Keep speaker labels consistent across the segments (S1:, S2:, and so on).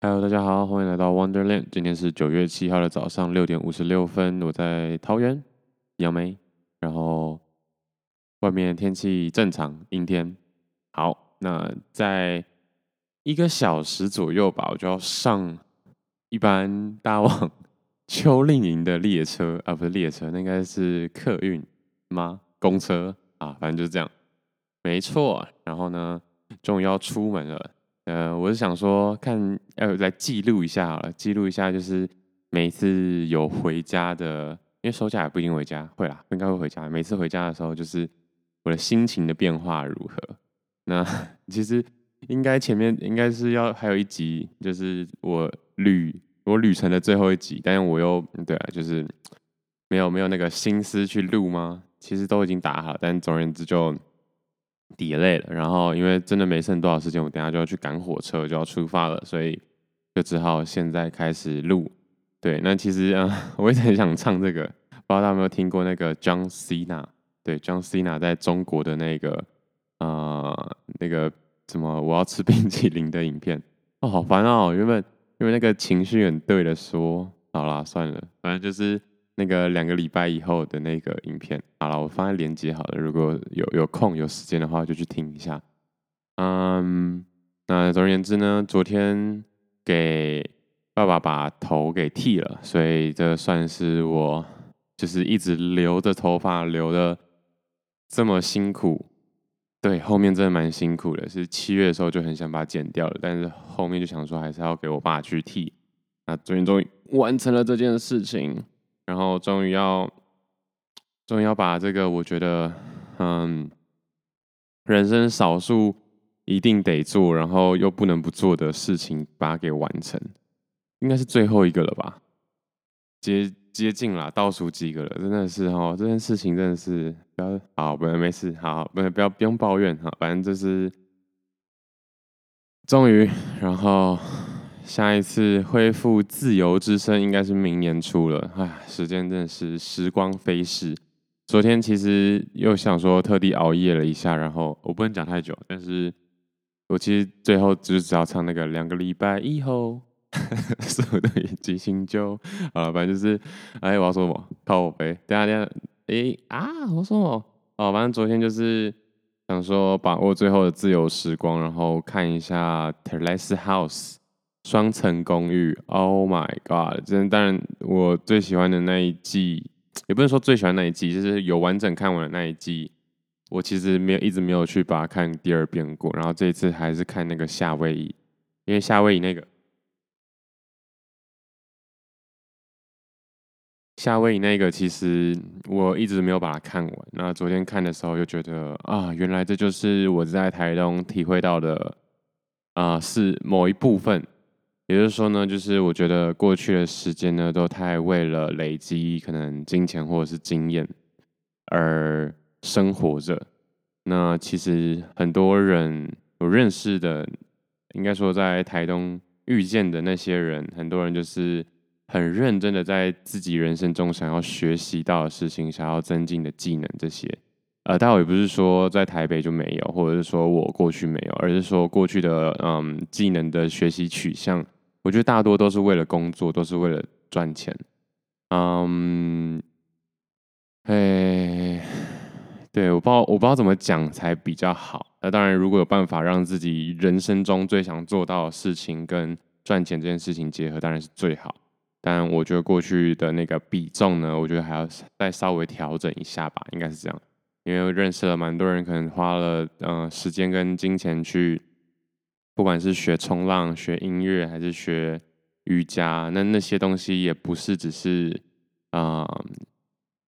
S1: Hello，大家好，欢迎来到 Wonderland。今天是九月七号的早上六点五十六分，我在桃园杨梅，然后外面天气正常，阴天。好，那在一个小时左右吧，我就要上一班大往 秋令营的列车啊，不是列车，那应该是客运吗？公车啊，反正就是这样，没错。然后呢，终于要出门了。呃，我是想说，看要来记录一下好了，记录一下就是每一次有回家的，因为收假也不一定回家，会啦，应该会回家。每次回家的时候，就是我的心情的变化如何。那 其实应该前面应该是要还有一集，就是我旅我旅程的最后一集，但是我又对啊，就是没有没有那个心思去录吗？其实都已经打好，但总而言之就。Delay 了，然后因为真的没剩多少时间，我等下就要去赶火车，就要出发了，所以就只好现在开始录。对，那其实啊、我一直很想唱这个，不知道大家有没有听过那个 John Cena？对，John Cena 在中国的那个啊、那个什么我要吃冰淇淋的影片，哦，好烦哦，原本因为那个情绪很对的说，好啦，算了，反正就是。那个两个礼拜以后的那个影片，好了，我放在连接好了。如果有有空有时间的话，就去听一下。嗯，那总而言之呢，昨天给爸爸把头给剃了，所以这算是我就是一直留着头发留的这么辛苦。对，后面真的蛮辛苦的，是七月的时候就很想把它剪掉了，但是后面就想说还是要给我爸去剃。那昨天终于完成了这件事情。然后终于要，终于要把这个我觉得，嗯，人生少数一定得做，然后又不能不做的事情，把它给完成，应该是最后一个了吧？接接近了，倒数几个了，真的是哈，这件事情真的是不要好，不没事，好，不不要不用抱怨哈，反正就是终于，然后。下一次恢复自由之身应该是明年初了，哎，时间真的是时光飞逝。昨天其实又想说特地熬夜了一下，然后我不能讲太久，但是我其实最后只是只要唱那个两个礼拜以后，所有的即兴就啊，反正就是哎，我要说什么？靠我呗，等下等下，哎啊，我说什么？哦，反正昨天就是想说把握最后的自由时光，然后看一下《Terrace House》。双层公寓，Oh my God！真的，当然我最喜欢的那一季，也不能说最喜欢那一季，就是有完整看完的那一季。我其实没有一直没有去把它看第二遍过，然后这一次还是看那个夏威夷，因为夏威夷那个夏威夷那个其实我一直没有把它看完。那昨天看的时候又觉得啊，原来这就是我在台东体会到的啊，是某一部分。也就是说呢，就是我觉得过去的时间呢，都太为了累积可能金钱或者是经验而生活着。那其实很多人我认识的，应该说在台东遇见的那些人，很多人就是很认真的在自己人生中想要学习到的事情，想要增进的技能这些。呃，但我也不是说在台北就没有，或者是说我过去没有，而是说过去的嗯技能的学习取向。我觉得大多都是为了工作，都是为了赚钱。嗯，哎，对，我不知道，我不知道怎么讲才比较好。那当然，如果有办法让自己人生中最想做到的事情跟赚钱这件事情结合，当然是最好。但我觉得过去的那个比重呢，我觉得还要再稍微调整一下吧，应该是这样。因为认识了蛮多人，可能花了嗯、时间跟金钱去。不管是学冲浪、学音乐还是学瑜伽，那那些东西也不是只是啊、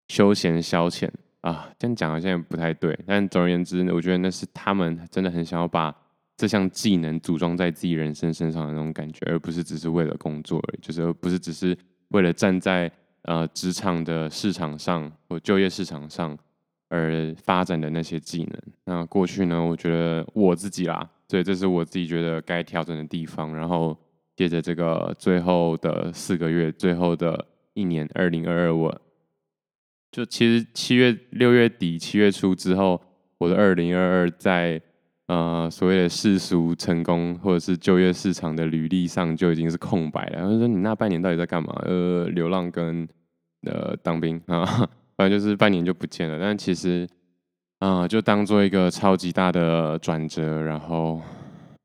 S1: 休闲消遣啊，这样讲好像也不太对。但总而言之，我觉得那是他们真的很想要把这项技能组装在自己人生身上的那种感觉，而不是只是为了工作而已，就是而不是只是为了站在呃职场的市场上或就业市场上而发展的那些技能。那过去呢，我觉得我自己啦。所以这是我自己觉得该调整的地方。然后借着这个最后的四个月，最后的一年，二零二二，我就其实七月、六月底、七月初之后，我的二零二二在呃所谓的世俗成功或者是就业市场的履历上就已经是空白了。然后说你那半年到底在干嘛？呃，流浪跟呃当兵啊，反正就是半年就不见了。但其实啊、就当做一个超级大的转折，然后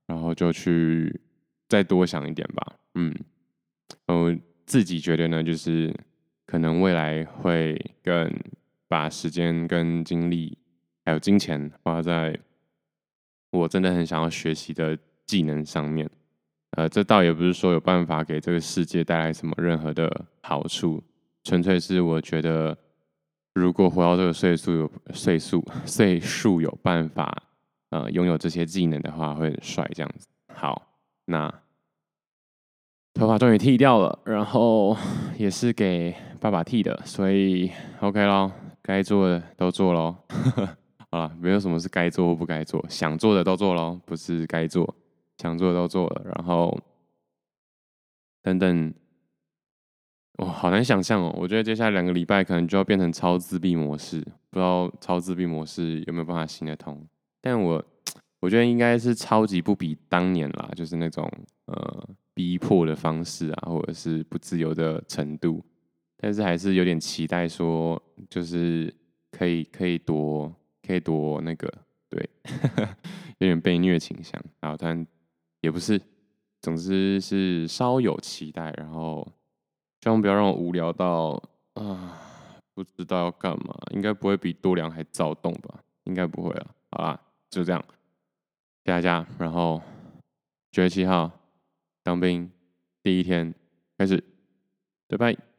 S1: 然后就去再多想一点吧。嗯，我自己觉得呢，就是可能未来会更把时间跟精力。还有金钱花在我真的很想要学习的技能上面，呃，这倒也不是说有办法给这个世界带来什么任何的好处，纯粹是我觉得，如果活到这个岁数有岁数岁数有办法，呃，拥有这些技能的话，会很帅这样子。好，那头发终于剃掉了，然后也是给爸爸剃的，所以 OK 咯，该做的都做咯。好了，没有什么是该做或不该做，想做的都做咯，不是该做，想做的都做了，然后等等，哦，好难想象哦。我觉得接下来两个礼拜可能就要变成超自闭模式，不知道超自闭模式有没有办法行得通。但我我觉得应该是超级不比当年啦，就是那种呃逼迫的方式啊，或者是不自由的程度。但是还是有点期待说，就是可以可以多。可以多那个，对，有点被虐倾向，然后但也不是，总之是稍有期待，然后希望不要让我无聊到啊，不知道要干嘛，应该不会比多良还躁动吧？应该不会了，好啦，就这样，谢谢大家，然后九月七号当兵第一天开始，拜拜。